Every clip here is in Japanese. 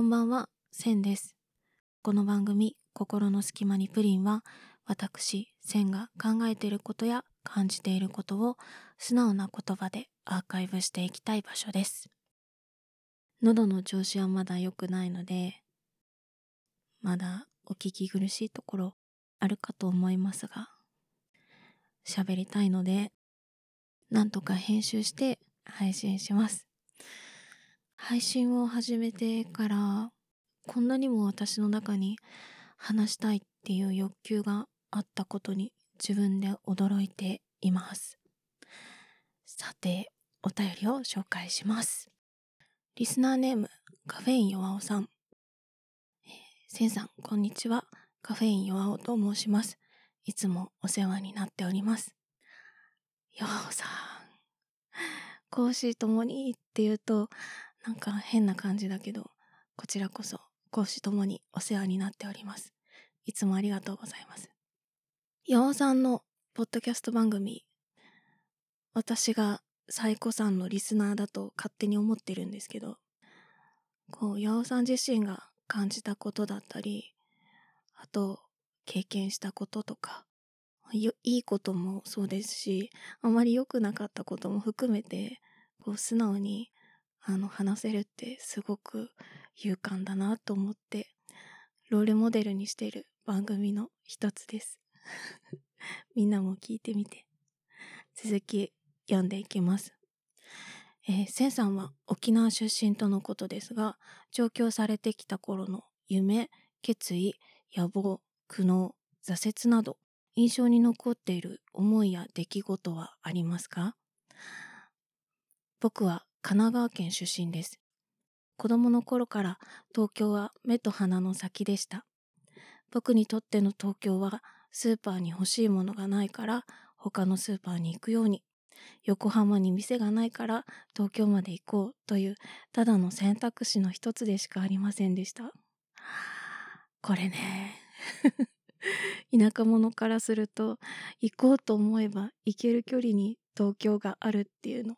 こんばんは、センです。この番組、心の隙間にプリンは、私、センが考えていることや感じていることを素直な言葉でアーカイブしていきたい場所です。喉の調子はまだ良くないので、まだお聞き苦しいところあるかと思いますが、喋りたいので、なんとか編集して配信します。配信を始めてから、こんなにも私の中に話したいっていう欲求があったことに自分で驚いています。さて、お便りを紹介します。リスナーネーム、カフェイン弱尾さん。センさん、こんにちは。カフェイン弱尾と申します。いつもお世話になっております。弱尾さん。講師ともにって言うと、なんか変な感じだけど、こちらこそ講師ともにお世話になっております。いつもありがとうございます。岩尾さんのポッドキャスト番組、私がサイコさんのリスナーだと勝手に思ってるんですけど、こう、岩尾さん自身が感じたことだったり、あと、経験したこととか、いいこともそうですし、あまり良くなかったことも含めて、こう、素直にあの話せるってすごく勇敢だなと思ってロールモデルにしている番組の一つです。みんなも聞いてみて。続き読んでいきます。えー、センさんは沖縄出身とのことですが上京されてきた頃の夢決意野望苦悩挫折など印象に残っている思いや出来事はありますか？僕は神奈川県出身です。子供の頃から東京は目と鼻の先でした。僕にとっての東京はスーパーに欲しいものがないから他のスーパーに行くように、横浜に店がないから東京まで行こうというただの選択肢の一つでしかありませんでした。これね。田舎者からすると行こうと思えば行ける距離に東京があるっていうの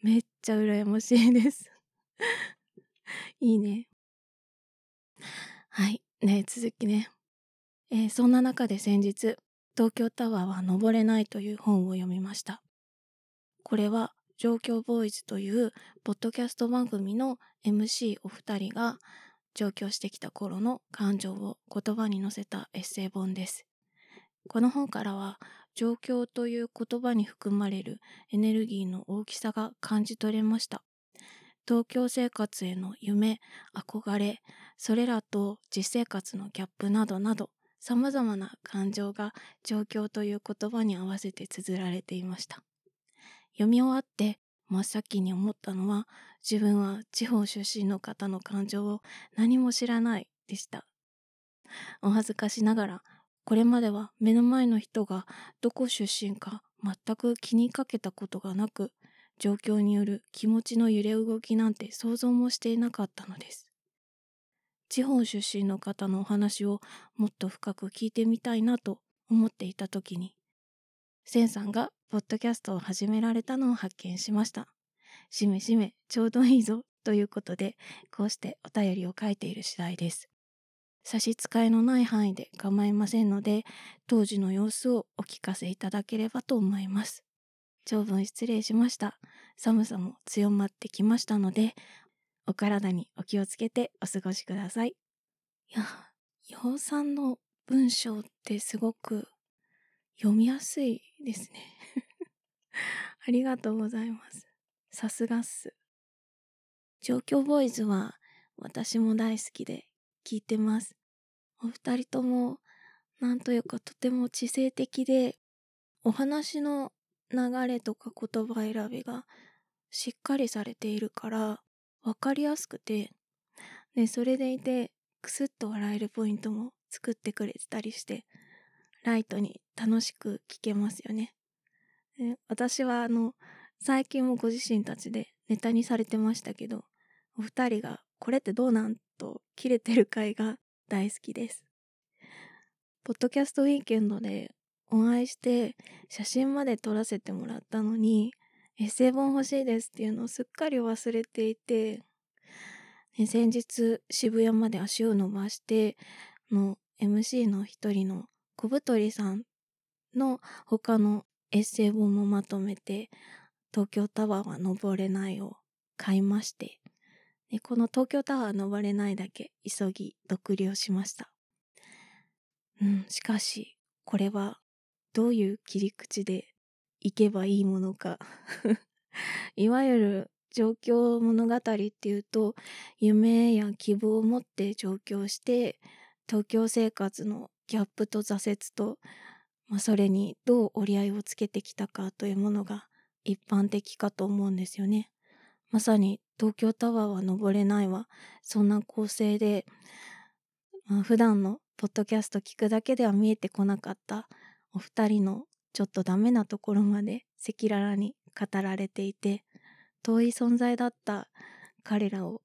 めっちゃ羨ましいです。いいね。はい。ね続きね。えーそんな中で先日、東京タワーは登れないという本を読みました。これは、状況ボーイズというポッドキャスト番組の MC お二人が上京してきた頃の感情を言葉に乗せたエッセイ本です。この本からは、状況という言葉に含まれるエネルギーの大きさが感じ取れました。東京生活への夢、憧れ、それらと実生活のギャップなどなど、様々な感情が状況という言葉に合わせて綴られていました。読み終わって真っ先に思ったのは、自分は地方出身の方の感情を何も知らないでした。お恥ずかしながら、これまでは目の前の人がどこ出身か全く気にかけたことがなく、状況による気持ちの揺れ動きなんて想像もしていなかったのです。地方出身の方のお話をもっと深く聞いてみたいなと思っていた時に、センさんがポッドキャストを始められたのを発見しました。しめしめ、ちょうどいいぞということで、こうしてお便りを書いている次第です。差し支えのない範囲で構いませんので、当時の様子をお聞かせいただければと思います。長文失礼しました。寒さも強まってきましたので、お体にお気をつけてお過ごしください。いや、洋さんの文章ってすごく読みやすいですね。ありがとうございます。さすがっす。状況ボーイズは私も大好きで聞いてます。お二人ともなんというかとても知性的でお話の流れとか言葉選びがしっかりされているからわかりやすくてでそれでいてクスッと笑えるポイントも作ってくれてたりしてライトに楽しく聞けますよね。私はあの最近もご自身たちでネタにされてましたけどお二人がこれってどうなんと切れてる回が大好きです。ポッドキャストウィーケンドでお会いして写真まで撮らせてもらったのにエッセイ本欲しいですっていうのをすっかり忘れていて先日渋谷まで足を伸ばしての MC の一人の小太りさんの他のエッセイ本もまとめて東京タワーは登れないを買いましてでこの東京タワー登れないだけ急ぎ読了しましたうんしかしこれはどういう切り口で行けばいいものか いわゆる状況物語っていうと夢や希望を持って上京して東京生活のギャップと挫折と、まあ、それにどう折り合いをつけてきたかというものが一般的かと思うんですよね。まさに東京タワーは登れないわ。そんな構成で、まあ、普段のポッドキャスト聞くだけでは見えてこなかったお二人のちょっとダメなところまで赤裸々に語られていて遠い存在だった彼らを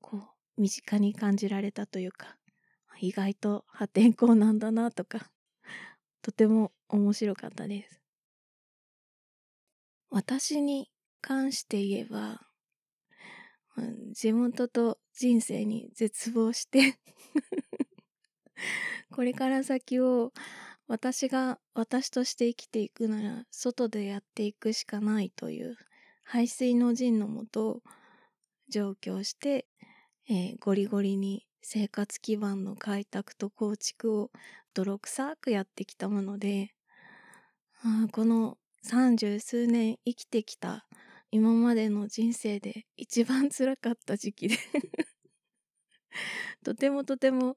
こう身近に感じられたというか意外と破天荒なんだなとかとても面白かったです。私に関して言えば地元と人生に絶望して。これから先を私が私として生きていくなら外でやっていくしかないという排水の陣のもと上京して、えー、ゴリゴリに生活基盤の開拓と構築を泥臭くやってきたものでこの三十数年生きてきた今までの人生で一番辛かった時期で。とてもとても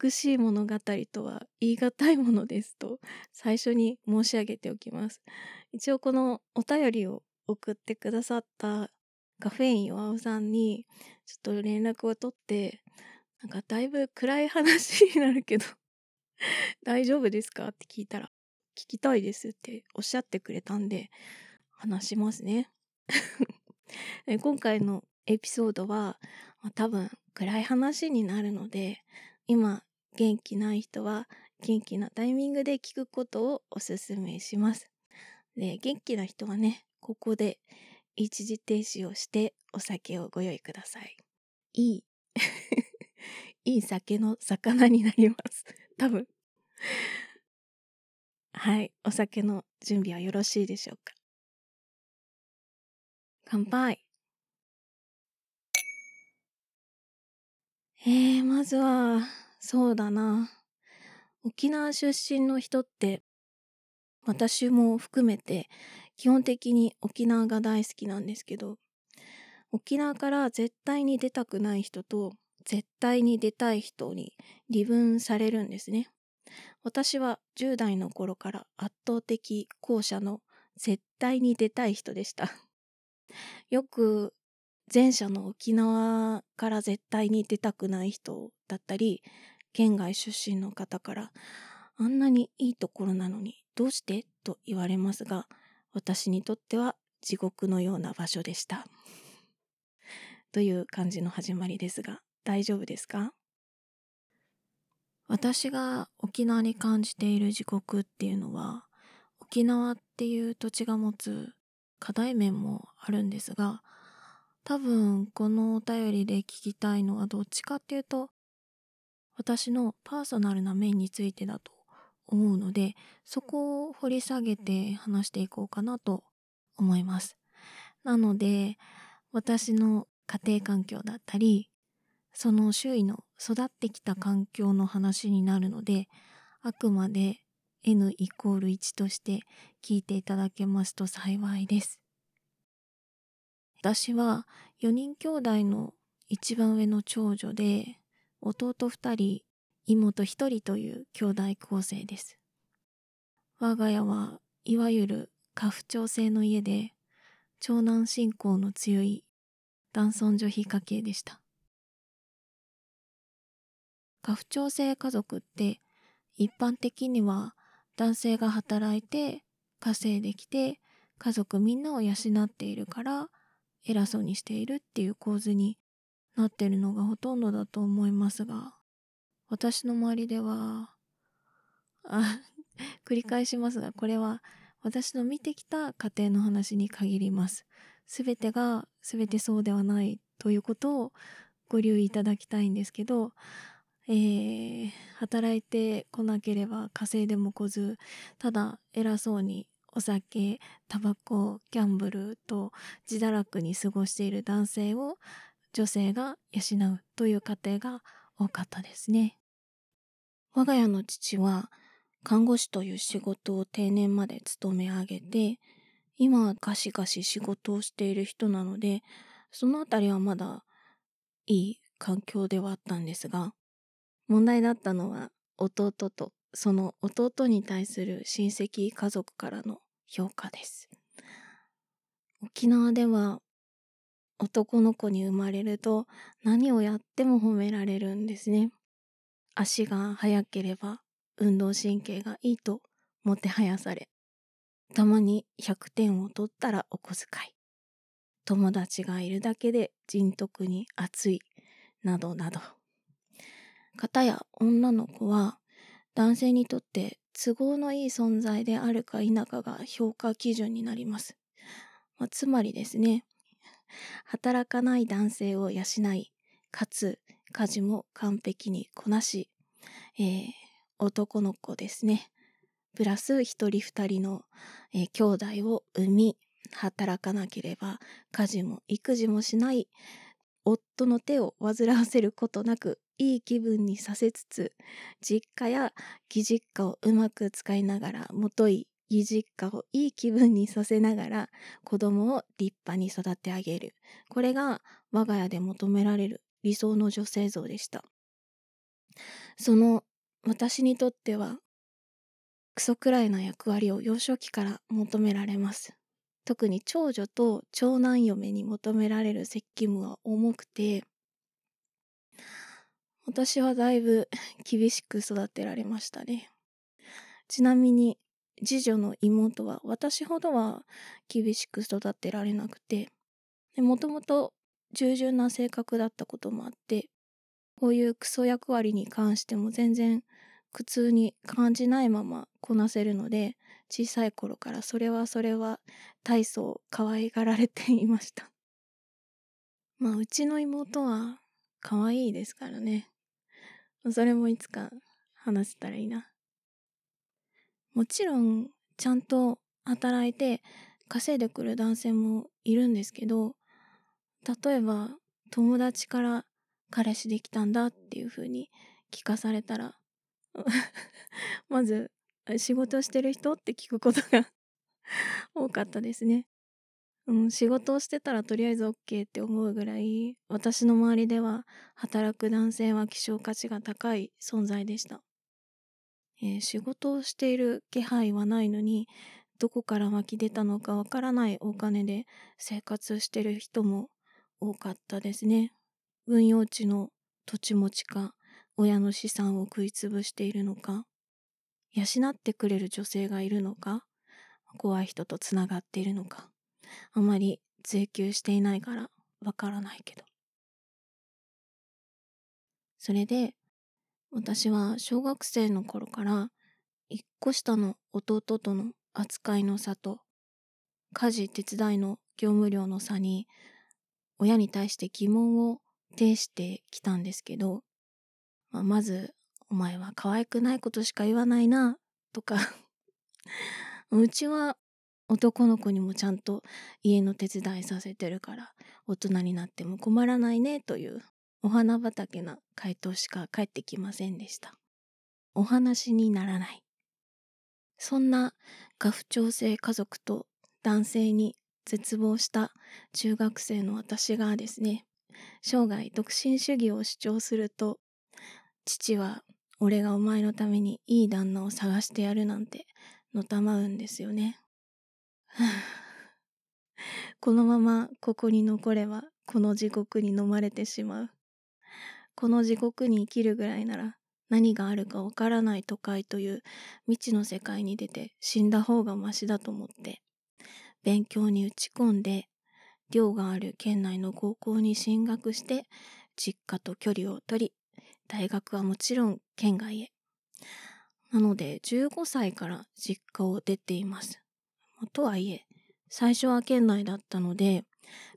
美しい物語とは言い難いものですと最初に申し上げておきます。一応このお便りを送ってくださったカフェイン岩尾さんにちょっと連絡を取ってなんかだいぶ暗い話になるけど 大丈夫ですか？って聞いたら聞きたいですっておっしゃってくれたんで話しますね。今回のエピソードは、多分暗い話になるので今元気ない人は元気なタイミングで聞くことをおすすめします。で元気な人はねここで一時停止をしてお酒をご用意ください。いい いい酒の魚になります。多分。はい。お酒の準備はよろしいでしょうか。乾杯。えー、まずは、そうだな。沖縄出身の人って、私も含めて基本的に沖縄が大好きなんですけど沖縄から絶対に出たくない人と絶対に出たい人に二分されるんですね私は10代の頃から圧倒的後者の絶対に出たい人でしたよく前者の沖縄から絶対に出たくない人だったり県外出身の方からあんなにいいところなのにどうして？と言われますが私にとっては地獄のような場所でした。という感じの始まりですが、大丈夫ですか？私が沖縄に感じている地獄っていうのは、沖縄っていう土地が持つ課題面もあるんですが、多分このお便りで聞きたいのはどっちかっていうと、私のパーソナルな面についてだと思うのでそこを掘り下げて話していこうかなと思います。なので私の家庭環境だったりその周囲の育ってきた環境の話になるのであくまで N イコール1として聞いていただけますと幸いです。私は4人兄弟の一番上の長女で弟2人妹一人という兄弟構成です。我が家はいわゆる家父長制の家で長男信仰の強い男尊女卑家系でした。家父長制家族って一般的には男性が働いて稼いできて家族みんなを養っているから偉そうにしているっていう構図になってるのがほとんどだと思いますが私の周りでは、あ、繰り返しますが、これは私の見てきた家庭の話に限ります。すべてがすべてそうではないということをご留意いただきたいんですけど、えー、働いてこなければ稼いでも来ずただ偉そうにお酒タバコギャンブルと自堕落に過ごしている男性を女性が養うという家庭が多かったですね。我が家の父は看護師という仕事を定年まで勤め上げて今はガシガシ仕事をしている人なのでそのあたりはまだいい環境ではあったんですが問題だったのは弟とその弟に対する親戚家族からの評価です。沖縄では男の子に生まれると何をやっても褒められるんですね。足が速ければ運動神経がいいともてはやされ、たまに100点を取ったらお小遣い。友達がいるだけで人徳に熱い、などなど。方や女の子は男性にとって都合のいい存在であるか否かが評価基準になります。まあ、つまりですね、働かない男性を養い、かつ家事も完璧にこなし、えー、男の子ですね、プラス一人二人の、えー、兄弟を産み、働かなければ家事も育児もしない夫の手を煩わせることなくいい気分にさせつつ実家や義実家をうまく使いながらもとい義実家をいい気分にさせながら子供を立派に育て上げる。これが我が家で求められる理想の女性像でした。その私にとってはクソくらいな役割を幼少期から求められます。特に長女と長男嫁に求められる責務は重くて私はだいぶ 厳しく育てられましたね。ちなみに次女の妹は私ほどは厳しく育てられなくてもともと従順な性格だったこともあってこういうクソ役割に関しても全然苦痛に感じないままこなせるので小さい頃からそれはそれは大層可愛がられていましたまあうちの妹は可愛いですからねそれもいつか話せたらいいな。もちろん、ちゃんと働いて稼いでくる男性もいるんですけど、例えば友達から彼氏できたんだっていう風に聞かされたら、まず仕事してる人って聞くことが 多かったですね。うん、仕事をしてたらとりあえず OK って思うぐらい私の周りでは働く男性は希少価値が高い存在でした、えー、仕事をしている気配はないのにどこから湧き出たのかわからないお金で生活してる人も多かったですね。運用地の土地持ちか親の資産を食いつぶしているのか養ってくれる女性がいるのか怖い人とつながっているのか。あまり追求していないからわからないけど。それで私は小学生の頃から一個下の弟との扱いの差と家事手伝いの業務量の差に親に対して疑問を呈してきたんですけど、まあ、まず「お前は可愛くないことしか言わないな」とか うちは男の子にもちゃんと家の手伝いさせてるから大人になっても困らないねというお花畑な回答しか返ってきませんでした。お話にならない。そんな家父長制家族と男性に絶望した中学生の私がですね、生涯独身主義を主張すると、父は俺がお前のためにいい旦那を探してやるなんてのたまうんですよね。このままここに残ればこの地獄に飲まれてしまう。この地獄に生きるぐらいなら何があるかわからない都会という未知の世界に出て死んだ方がマシだと思って勉強に打ち込んで寮がある県内の高校に進学して実家と距離を取り大学はもちろん県外へ。なので15歳から実家を出ています。とはいえ、最初は県内だったので、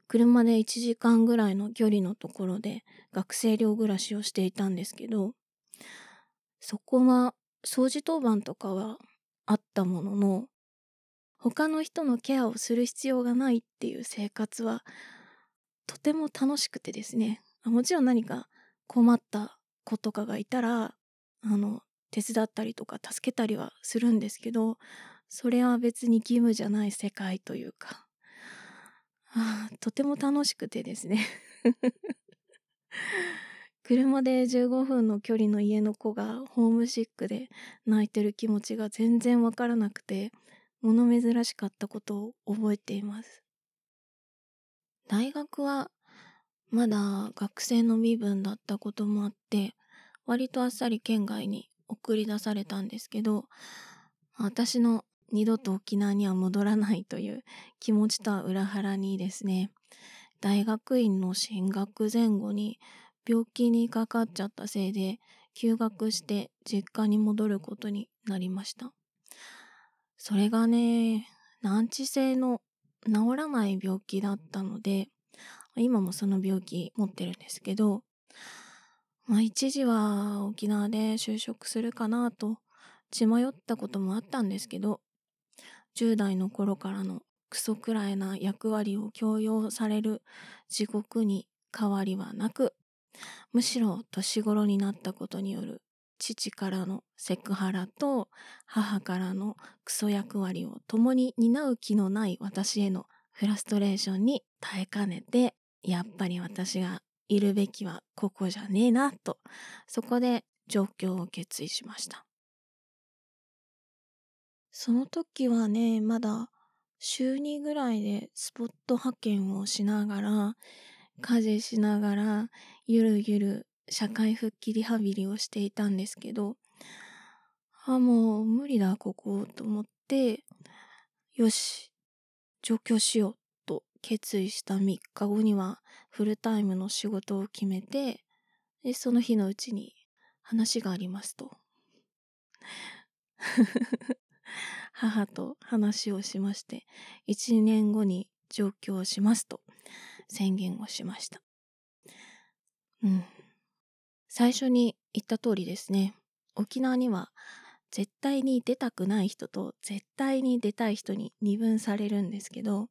車で1時間ぐらいの距離のところで学生寮暮らしをしていたんですけど、そこは掃除当番とかはあったものの、他の人のケアをする必要がないっていう生活はとても楽しくてですね、もちろん何か困った子とかがいたら、あの、手伝ったりとか助けたりはするんですけど、それは別に義務じゃない世界というか、あとても楽しくてですね。車で15分の距離の家の子がホームシックで泣いてる気持ちが全然わからなくて物珍しかったことを覚えています。大学はまだ学生の身分だったこともあって割とあっさり県外に送り出されたんですけど私の二度と沖縄には戻らないという気持ちとは裏腹にですね、大学院の進学前後に病気にかかっちゃったせいで休学して実家に戻ることになりました。それがね、難治性の治らない病気だったので、今もその病気持ってるんですけど、まあ一時は沖縄で就職するかなと血迷ったこともあったんですけど、10代の頃からのクソくらいな役割を強要される地獄に変わりはなく、むしろ年頃になったことによる父からのセクハラと母からのクソ役割を共に担う気のない私へのフラストレーションに耐えかねて、やっぱり私がいるべきはここじゃねえなと、そこで状況を決意しました。その時はね、まだ週2ぐらいでスポット派遣をしながら、家事しながら、ゆるゆる社会復帰リハビリをしていたんですけど、あ、もう無理だ、ここ、と思って、よし、上京しようと決意した3日後にはフルタイムの仕事を決めて、で、その日のうちに話がありますと。母と話をしまして、1年後に上京しますと宣言をしました。うん。最初に言った通りですね、沖縄には絶対に出たくない人と絶対に出たい人に二分されるんですけど、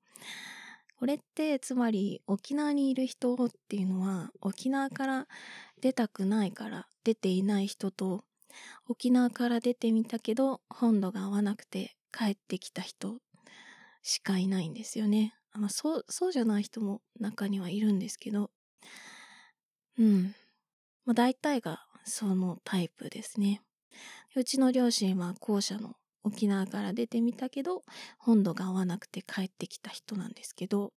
これってつまり沖縄にいる人っていうのは沖縄から出たくないから出ていない人と沖縄から出てみたけど本土が合わなくて帰ってきた人しかいないんですよね。まあ、そう、そうじゃない人も中にはいるんですけど、うん。まあ、大体がそのタイプですね。うちの両親は後者の沖縄から出てみたけど、本土が合わなくて帰ってきた人なんですけど、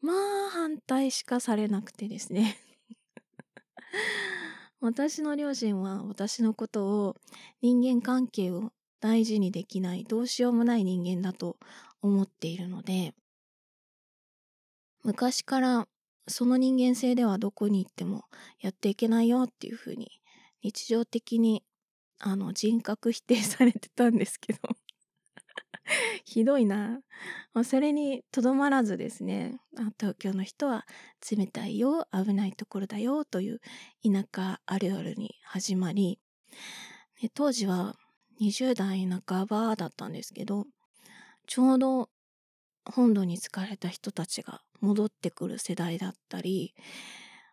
まあ反対しかされなくてですね私の両親は私のことを人間関係を大事にできないどうしようもない人間だと思っているので昔からその人間性ではどこに行ってもやっていけないよっていうふうに日常的にあの人格否定されてたんですけど。ひどいな。それにとどまらずですね、東京の人は冷たいよ、危ないところだよという田舎あるあるに始まり、当時は20代半ばだったんですけど、ちょうど本土に疲れた人たちが戻ってくる世代だったり、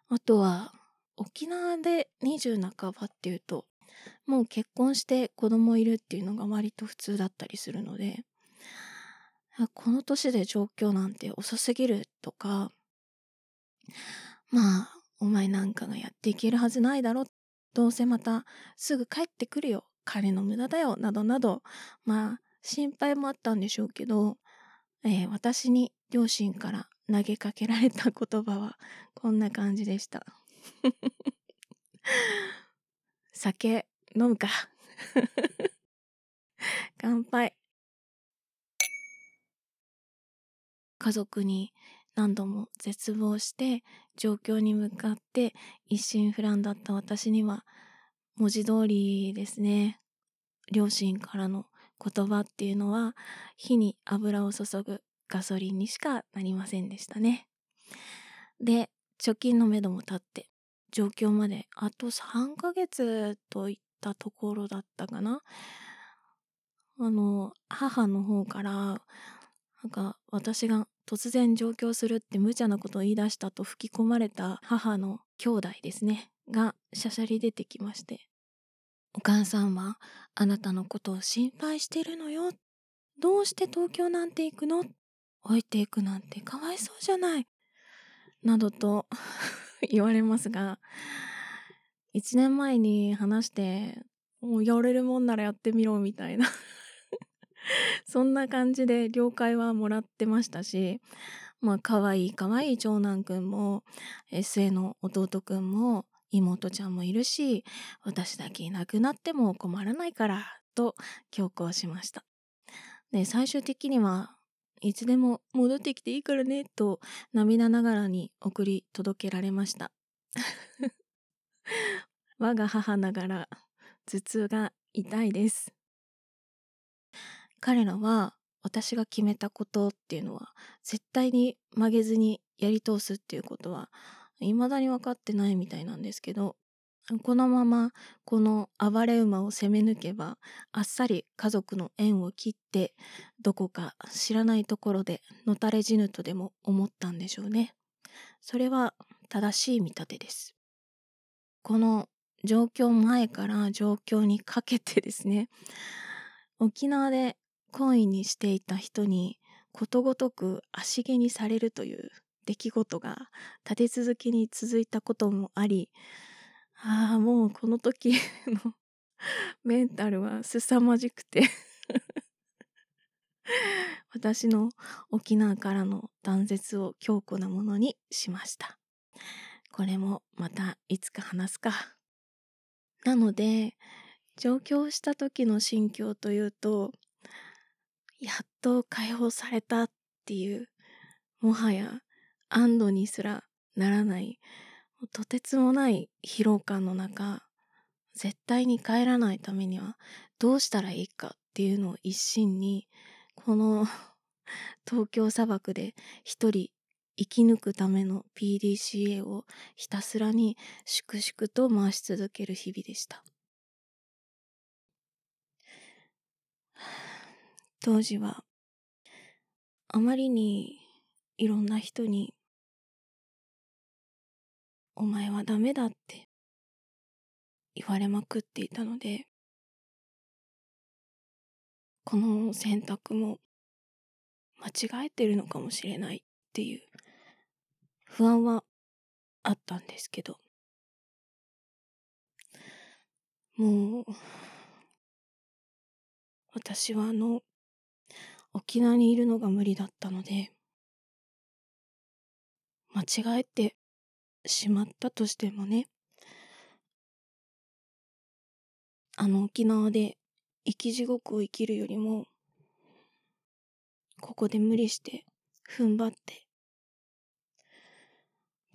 あとは沖縄で20半ばっていうと、もう結婚して子供いるっていうのが割と普通だったりするので、この年で状況なんて遅すぎるとか、まあ、お前なんかがやっていけるはずないだろ。どうせまたすぐ帰ってくるよ。金の無駄だよ。などなど、まあ、心配もあったんでしょうけど、えー、私に両親から投げかけられた言葉はこんな感じでした。酒飲むか。乾杯。家族に何度も絶望して状況に向かって一心不乱だった私には文字通りですね。両親からの言葉っていうのは火に油を注ぐガソリンにしかなりませんでしたね。で貯金のめども立って状況まであと3ヶ月といったところだったかな。あの母の方からなんか私が突然上京するって無茶なことを言い出したと吹き込まれた母の兄弟ですねがしゃしゃり出てきまして。お母さんはあなたのことを心配してるのよ。どうして東京なんて行くの？置いていくなんてかわいそうじゃない。などと 言われますが1年前に話してもうやれるもんならやってみろみたいな そんな感じで了解はもらってましたし、まあ、可愛い可愛い長男くんも、末の弟くんも、妹ちゃんもいるし、私だけいなくなっても困らないから、と強行しました。で、最終的には、いつでも戻ってきていいからね、と涙ながらに送り届けられました。我が母ながら頭痛が痛いです。彼らは私が決めたことっていうのは絶対に曲げずにやり通すっていうことは未だに分かってないみたいなんですけどこのままこの暴れ馬を攻め抜けばあっさり家族の縁を切ってどこか知らないところでのたれ死ぬとでも思ったんでしょうね。それは正しい見立てです。この状況前から状況にかけてですね沖縄で懇意にしていた人にことごとく足毛にされるという出来事が立て続けに続いたこともありああもうこの時の メンタルは凄まじくて 私の沖縄からの断絶を強固なものにしました。これもまたいつか話すか。なので上京した時の心境というとやっと解放されたっていうもはや安堵にすらならないとてつもない疲労感の中絶対に帰らないためにはどうしたらいいかっていうのを一心にこの 東京砂漠で一人生き抜くための PDCA をひたすらに粛々と回し続ける日々でした。当時はあまりにいろんな人に「お前はダメだ」って言われまくっていたのでこの選択も間違えてるのかもしれないっていう不安はあったんですけど。もう私はあの沖縄にいるのが無理だったので間違えてしまったとしてもね。あの沖縄で生き地獄を生きるよりもここで無理して踏ん張って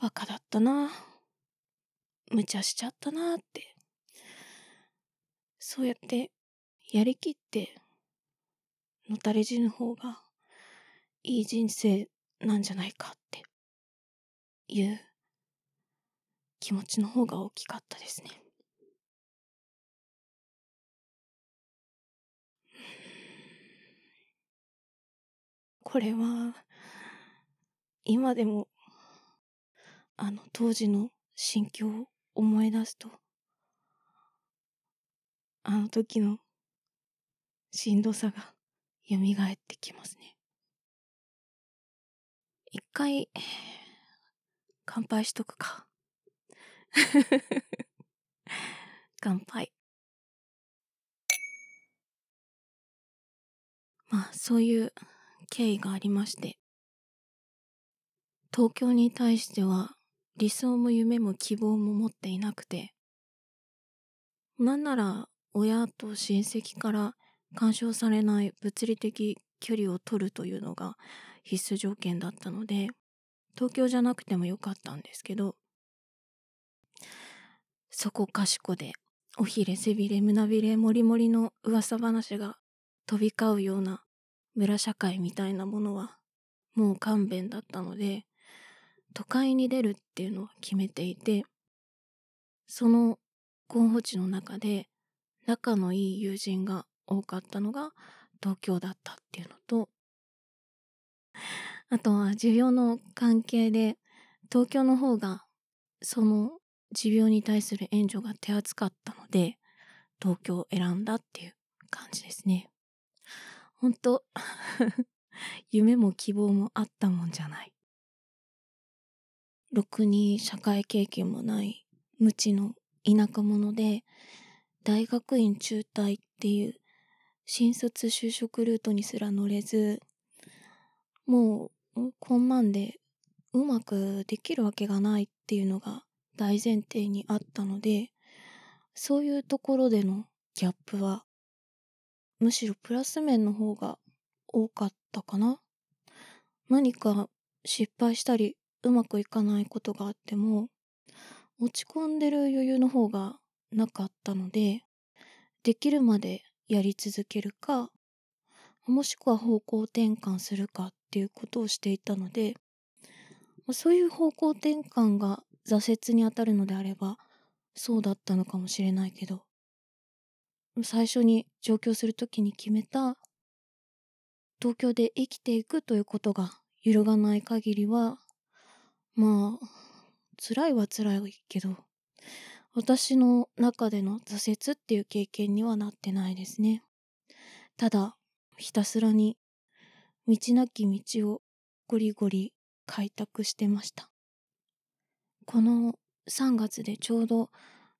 バカだったな。無茶しちゃったなって。そうやってやりきってのたれ死ぬ方がいい人生なんじゃないかっていう気持ちの方が大きかったですね。これは今でもあの当時の心境を思い出すとあの時のしんどさが蘇ってきますね。一回、乾杯しとくか。乾杯。まあ、そういう経緯がありまして、東京に対しては理想も夢も希望も持っていなくて、なんなら親と親戚から干渉されない物理的距離を取るというのが必須条件だったので東京じゃなくてもよかったんですけどそこかしこでおひれ背びれ胸びれもりもりの噂話が飛び交うような村社会みたいなものはもう勘弁だったので都会に出るっていうのは決めていてその候補地の中で仲のいい友人が多かったのが東京だったっていうのとあとは持病の関係で東京の方がその持病に対する援助が手厚かったので東京を選んだっていう感じですね。ほんと夢も希望もあったもんじゃない。ろくに社会経験もない無知の田舎者で大学院中退っていう新卒就職ルートにすら乗れずもうこんなんでうまくできるわけがないっていうのが大前提にあったのでそういうところでのギャップはむしろプラス面の方が多かったかな。何か失敗したりうまくいかないことがあっても落ち込んでる余裕の方がなかったのでできるまでやり続けるかもしくは方向転換するかっていうことをしていたのでそういう方向転換が挫折にあたるのであればそうだったのかもしれないけど最初に上京する時に決めた東京で生きていくということが揺るがない限りはまあ辛いは辛いけど私の中での挫折っていう経験にはなってないですね。ただひたすらに道なき道をゴリゴリ開拓してました。この3月でちょうど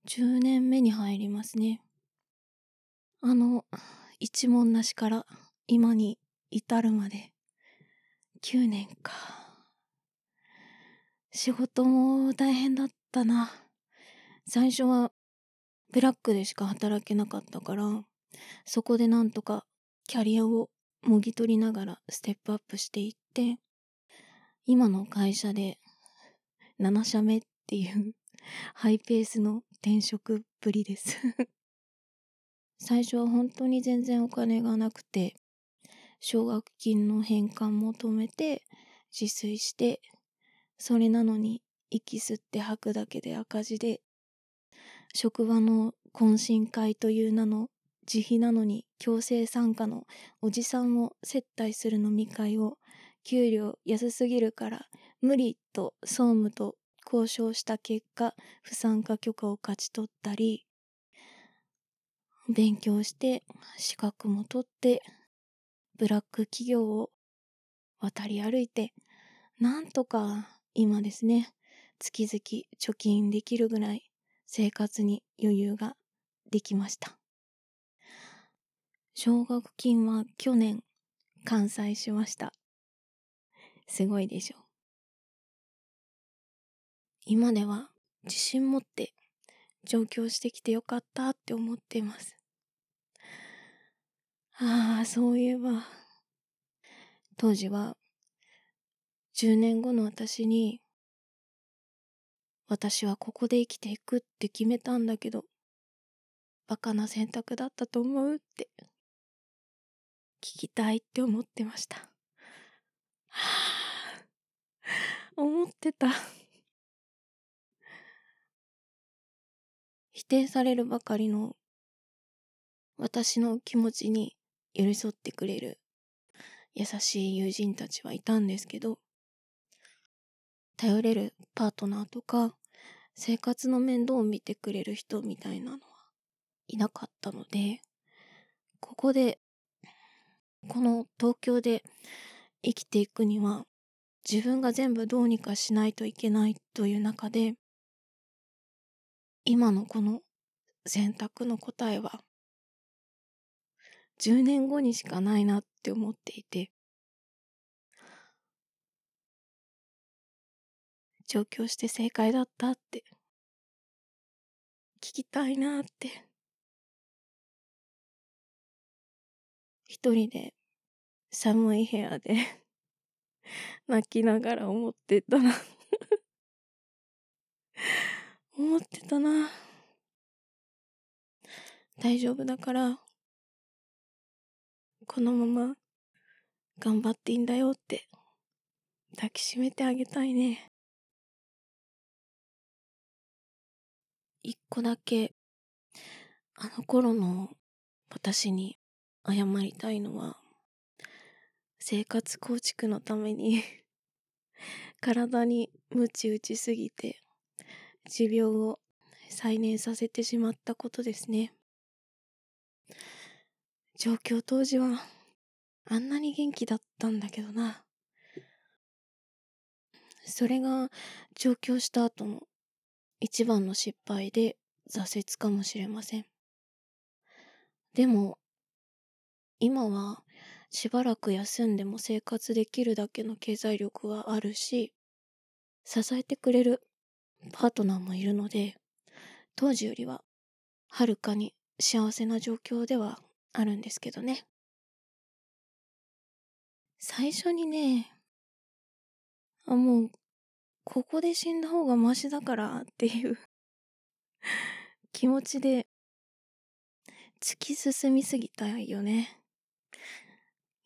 10年目に入りますね。あの一文なしから今に至るまで。9年か。仕事も大変だったな。最初はブラックでしか働けなかったからそこでなんとかキャリアをもぎ取りながらステップアップしていって今の会社で7社目っていうハイペースの転職っぷりです。最初は本当に全然お金がなくて奨学金の返還求めて自炊してそれなのに息吸って吐くだけで赤字で職場の懇親会という名の自費なのに強制参加のおじさんを接待する飲み会を給料安すぎるから無理と総務と交渉した結果不参加許可を勝ち取ったり勉強して資格も取ってブラック企業を渡り歩いてなんとか今ですね月々貯金できるぐらい生活に余裕ができました。奨学金は去年完済しました。すごいでしょ今では自信持って上京してきてよかったって思っていますああ、そういえば、当時は、10年後の私に、私はここで生きていくって決めたんだけど、バカな選択だったと思うって、聞きたいって思ってました。はあ、思ってた。定されるばかりの私の気持ちに寄り添ってくれる優しい友人たちはいたんですけど、頼れるパートナーとか、生活の面倒を見てくれる人みたいなのはいなかったので、ここで、この東京で生きていくには、自分が全部どうにかしないといけないという中で、今のこの選択の答えは、10年後にしかないなって思っていて、上京して正解だったって。聞きたいなって。一人で寒い部屋で 泣きながら思ってたな。思ってたな。大丈夫だから、このまま頑張っていいんだよって抱きしめてあげたいね。一個だけ、あの頃の私に謝りたいのは、生活構築のために 体にムチ打ちすぎて、持病を再燃させてしまったことですね。状況当時は、あんなに元気だったんだけどな。それが上京した後の一番の失敗で挫折かもしれません。でも、今はしばらく休んでも生活できるだけの経済力はあるし、支えてくれるパートナーもいるので、当時よりははるかに幸せな状況ではあるんですけどね。最初にね、あ、もう、ここで死んだ方がマシだからっていう 気持ちで突き進みすぎたよね。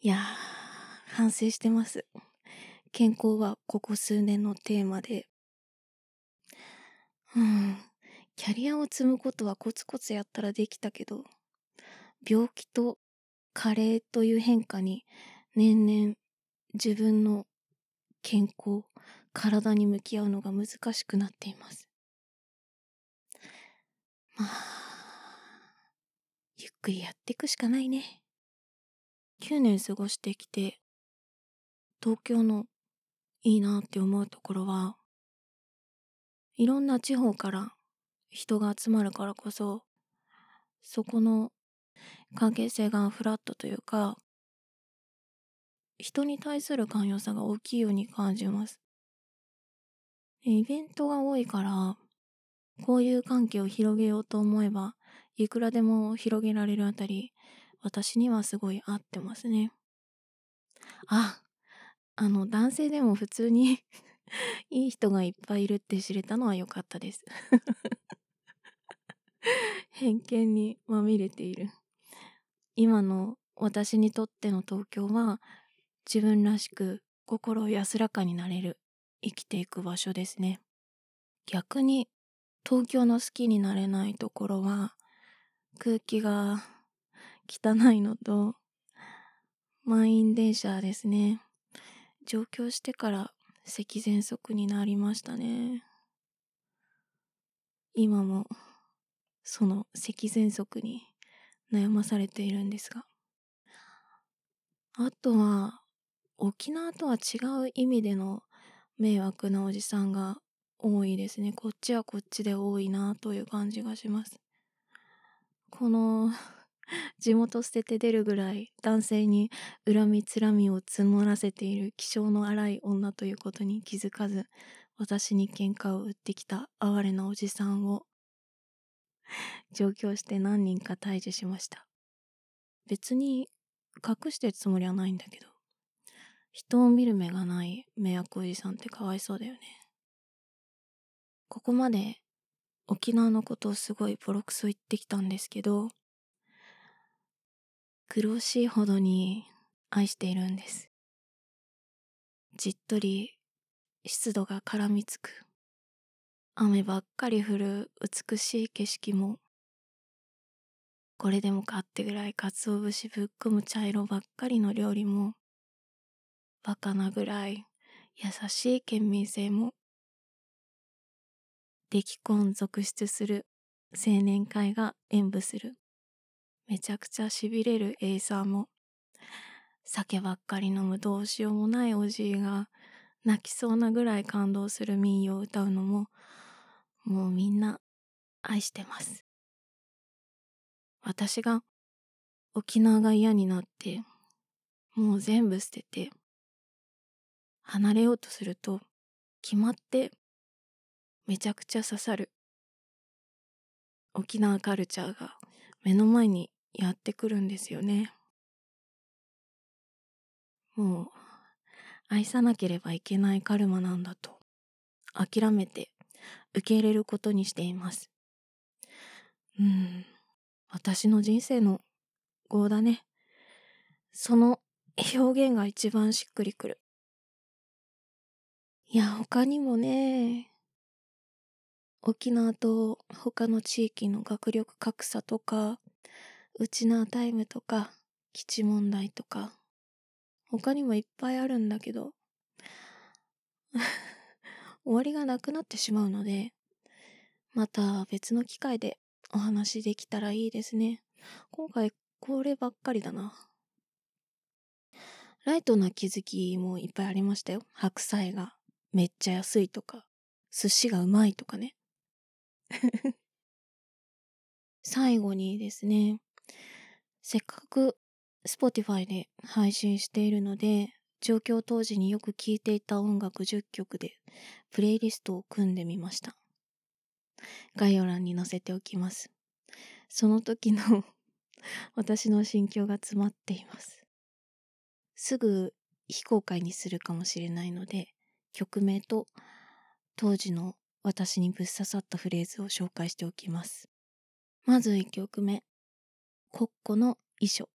いやー、反省してます。健康はここ数年のテーマで。うん。キャリアを積むことはコツコツやったらできたけど、病気と加齢という変化に年々自分の健康、体に向き合うのが難しくなっています。まあ、ゆっくりやっていくしかないね。9年過ごしてきて、東京のいいなって思うところは、いろんな地方から人が集まるからこそ、そこの関係性がフラットというか、人に対する寛容さが大きいように感じます。イベントが多いから、交友関係を広げようと思えば、いくらでも広げられるあたり、私にはすごい合ってますね。あ、あの、男性でも普通に いい人がいっぱいいるって知れたのは良かったです 偏見にまみれている。今の私にとっての東京は自分らしく心安らかになれる生きていく場所ですね。逆に東京の好きになれないところは空気が汚いのと満員電車ですね。上京してから咳喘息になりましたね。今もその咳喘息に悩まされているんですが。あとは、沖縄とは違う意味での迷惑なおじさんが多いですね。こっちはこっちで多いなという感じがします。この 地元捨てて出るぐらい男性に恨みつらみを募らせている気性の荒い女ということに気づかず私に喧嘩を売ってきた哀れなおじさんを 上京して何人か退治しました。別に隠してるつもりはないんだけど、人を見る目がない迷惑おじさんってかわいそうだよね。ここまで沖縄のことをすごいボロクソ言ってきたんですけど、苦しいほどに愛しているんです。じっとり湿度が絡みつく。雨ばっかり降る美しい景色も、これでもかってぐらい鰹節ぶっ込む茶色ばっかりの料理も、バカなぐらい優しい県民性も、出来婚続出する青年会が演舞する、めちゃくちゃ痺れるエイサーも、酒ばっかり飲むどうしようもないおじいが泣きそうなぐらい感動する民謡を歌うのももうみんな愛してます。私が沖縄が嫌になってもう全部捨てて離れようとすると決まってめちゃくちゃ刺さる沖縄カルチャーが目の前にやってくるんですよね。もう愛さなければいけないカルマなんだと諦めて受け入れることにしています。うん、私の人生の業だね。その表現が一番しっくりくる。いや、他にもね、沖縄と他の地域の学力格差とか、ウチナータイムとか、基地問題とか、他にもいっぱいあるんだけど、終わりがなくなってしまうので、また別の機会でお話できたらいいですね。今回こればっかりだな。ライトな気づきもいっぱいありましたよ。白菜がめっちゃ安いとか、寿司がうまいとかね。最後にですね、せっかく Spotify で配信しているので、上京当時によく聴いていた音楽10曲でプレイリストを組んでみました。概要欄に載せておきます。その時の 私の心境が詰まっています。すぐ非公開にするかもしれないので、曲名と当時の私にぶっ刺さったフレーズを紹介しておきます。まず1曲目。コッコの遺書。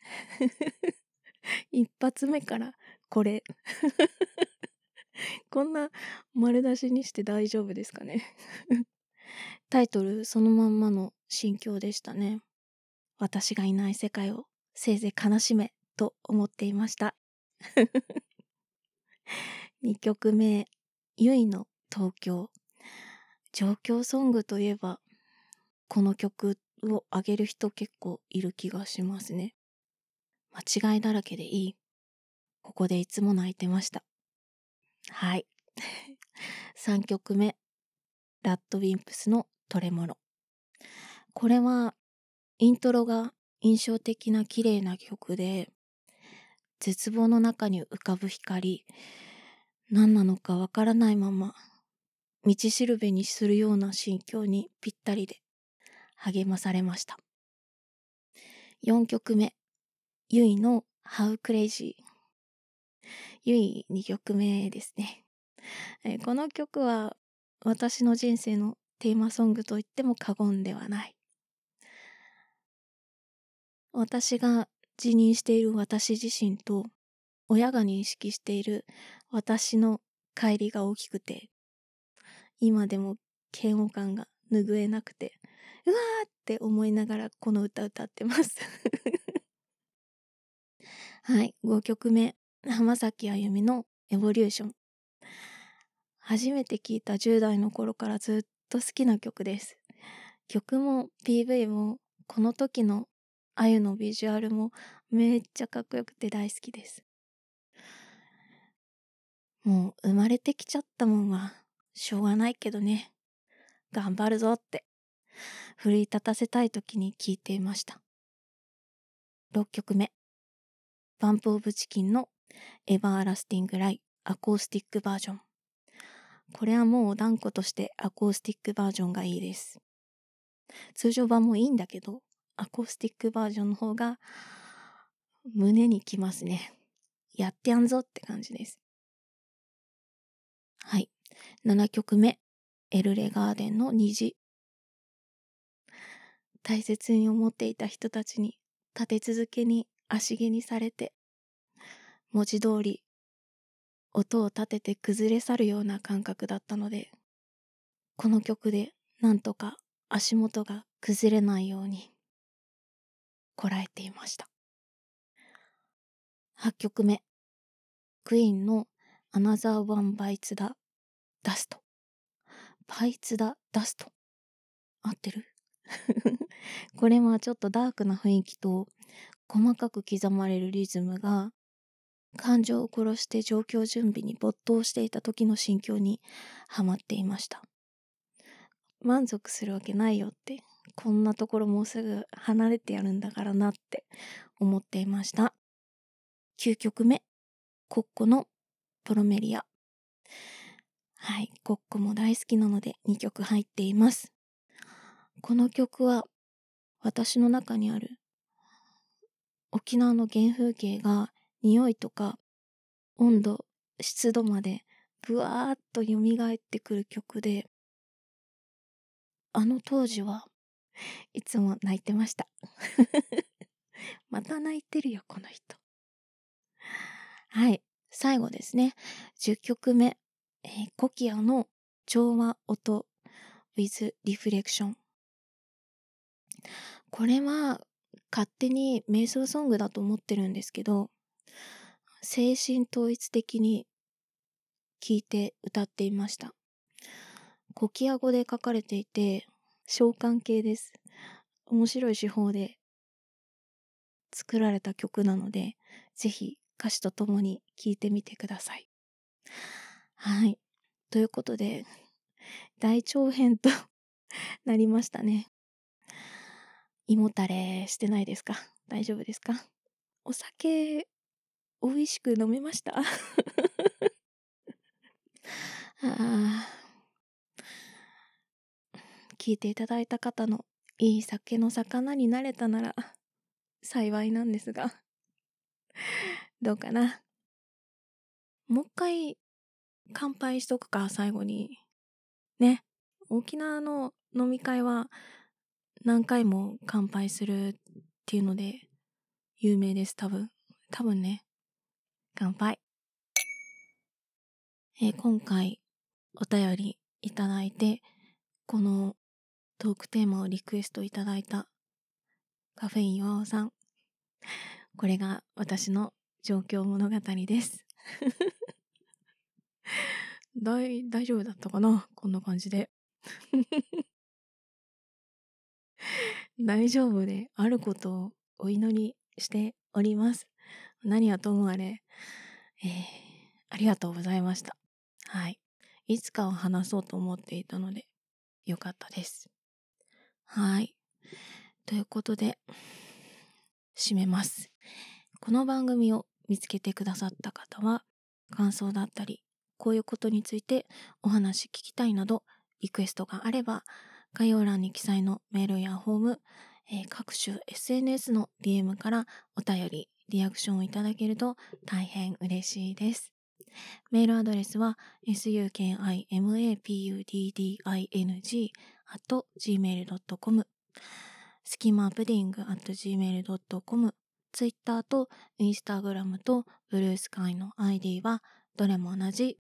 一発目からこれ。こんな丸出しにして大丈夫ですかね タイトルそのまんまの心境でしたね。私がいない世界をせいぜい悲しめと思っていました。2曲目、ゆいの東京。状況ソングといえば、この曲をあげる人結構いる気がしますね。間違いだらけでいい。ここでいつも泣いてました。はい。3曲目、ラッドウィンプスのトレモロ。これは、イントロが印象的な綺麗な曲で、絶望の中に浮かぶ光、何なのかわからないまま、道しるべにするような心境にぴったりで励まされました。4曲目、ゆいの How Crazy。ゆい2曲目ですね。この曲は私の人生のテーマソングと言っても過言ではない。私が自認している私自身と親が認識している私の帰りが大きくて今でも嫌悪感が拭えなくてうわーって思いながらこの歌歌ってます。はい5曲目浜崎あゆみのエボリューション。初めて聴いた10代の頃からずっと好きな曲です。曲も PV もこの時のあゆのビジュアルもめっちゃかっこよくて大好きです。もう生まれてきちゃったもんはしょうがないけどね。頑張るぞって。奮い立たせたい時に聴いていました。6曲目。バンプオブチキンのエバーラスティングライアコースティックバージョン。これはもう断固としてアコースティックバージョンがいいです。通常版もいいんだけどアコースティックバージョンの方が胸にきますね。やってやんぞって感じです。はい。7曲目。エルレガーデンの虹。大切に思っていた人たちに立て続けに足毛にされて文字通り音を立てて崩れ去るような感覚だったのでこの曲でなんとか足元が崩れないようにこらえていました。8曲目。クイーンの「アナザ One Bites the Dust」Bites the Dust。合ってる？これはちょっとダークな雰囲気と細かく刻まれるリズムが感情を殺して状況準備に没頭していた時の心境にはまっていました。満足するわけないよってこんなところもうすぐ離れてやるんだからなって思っていました。9曲目コッコのプロメリア。はいコッコも大好きなので2曲入っています。この曲は私の中にある沖縄の原風景が匂いとか温度湿度までブワーッと蘇ってくる曲であの当時はいつも泣いてました。また泣いてるよこの人。はい。最後ですね。10曲目、えー、コキアの調和音 with Reflection これは勝手に瞑想ソングだと思ってるんですけど精神統一的に聞いて歌っていました。コキア語で書かれていて召喚系です。面白い手法で作られた曲なのでぜひ歌詞とともに聴いてみてください。はい。ということで大長編と なりましたね。胃もたれしてないですか？大丈夫ですか？お酒美味しく飲めました？あ聞いていただいた方のいい酒の魚になれたなら幸いなんですがどうかな？もう一回乾杯しとくか最後に。ね。沖縄の飲み会は何回も乾杯するっていうので有名です多分。多分ね。乾杯。え、今回お便りいただいてこのトークテーマをリクエストいただいたカフェイン岩尾さん。これが私の状況物語です。大大丈夫だったかな？こんな感じで。大丈夫であることをお祈りしております。何はともあれ、えー、ありがとうございました。はい。いつかは話そうと思っていたので、よかったです。はい。ということで、締めます。この番組を見つけてくださった方は、感想だったり、こういうことについてお話聞きたいなど、リクエストがあれば、概要欄に記載のメールやフォーム、えー、各種 SNS の DM からお便り、リアクションをいただけると大変嬉しいです。メールアドレスは sukimapudding.gmail.com スキマプディング .gmail.com ツイッターとインスタグラムとブルースカイの ID はどれも同じ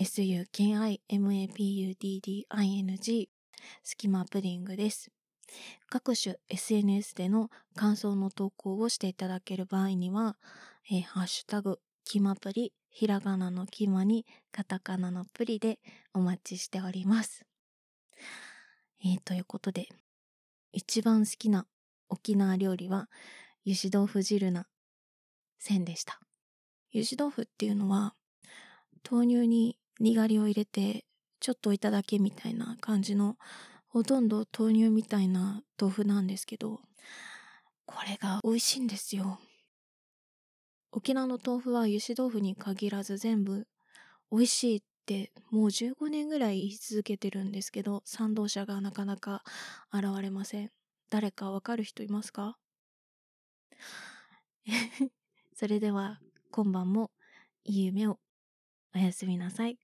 sukimapudding スキマプディングです。各種 SNS での感想の投稿をしていただける場合には、えー、ハッシュタグ、キマプリ、ひらがなのキマにカタカナのプリでお待ちしております。えー、ということで、一番好きな沖縄料理は油脂豆腐汁な線でした。油脂豆腐っていうのは豆乳ににがりを入れてちょっといただけみたいな感じのほとんど豆乳みたいな豆腐なんですけどこれが美味しいんですよ。沖縄の豆腐は油脂豆腐に限らず全部美味しいってもう15年ぐらい言い続けてるんですけど賛同者がなかなか現れません。誰かわかる人いますか？それでは今晩もいい夢をおやすみなさい。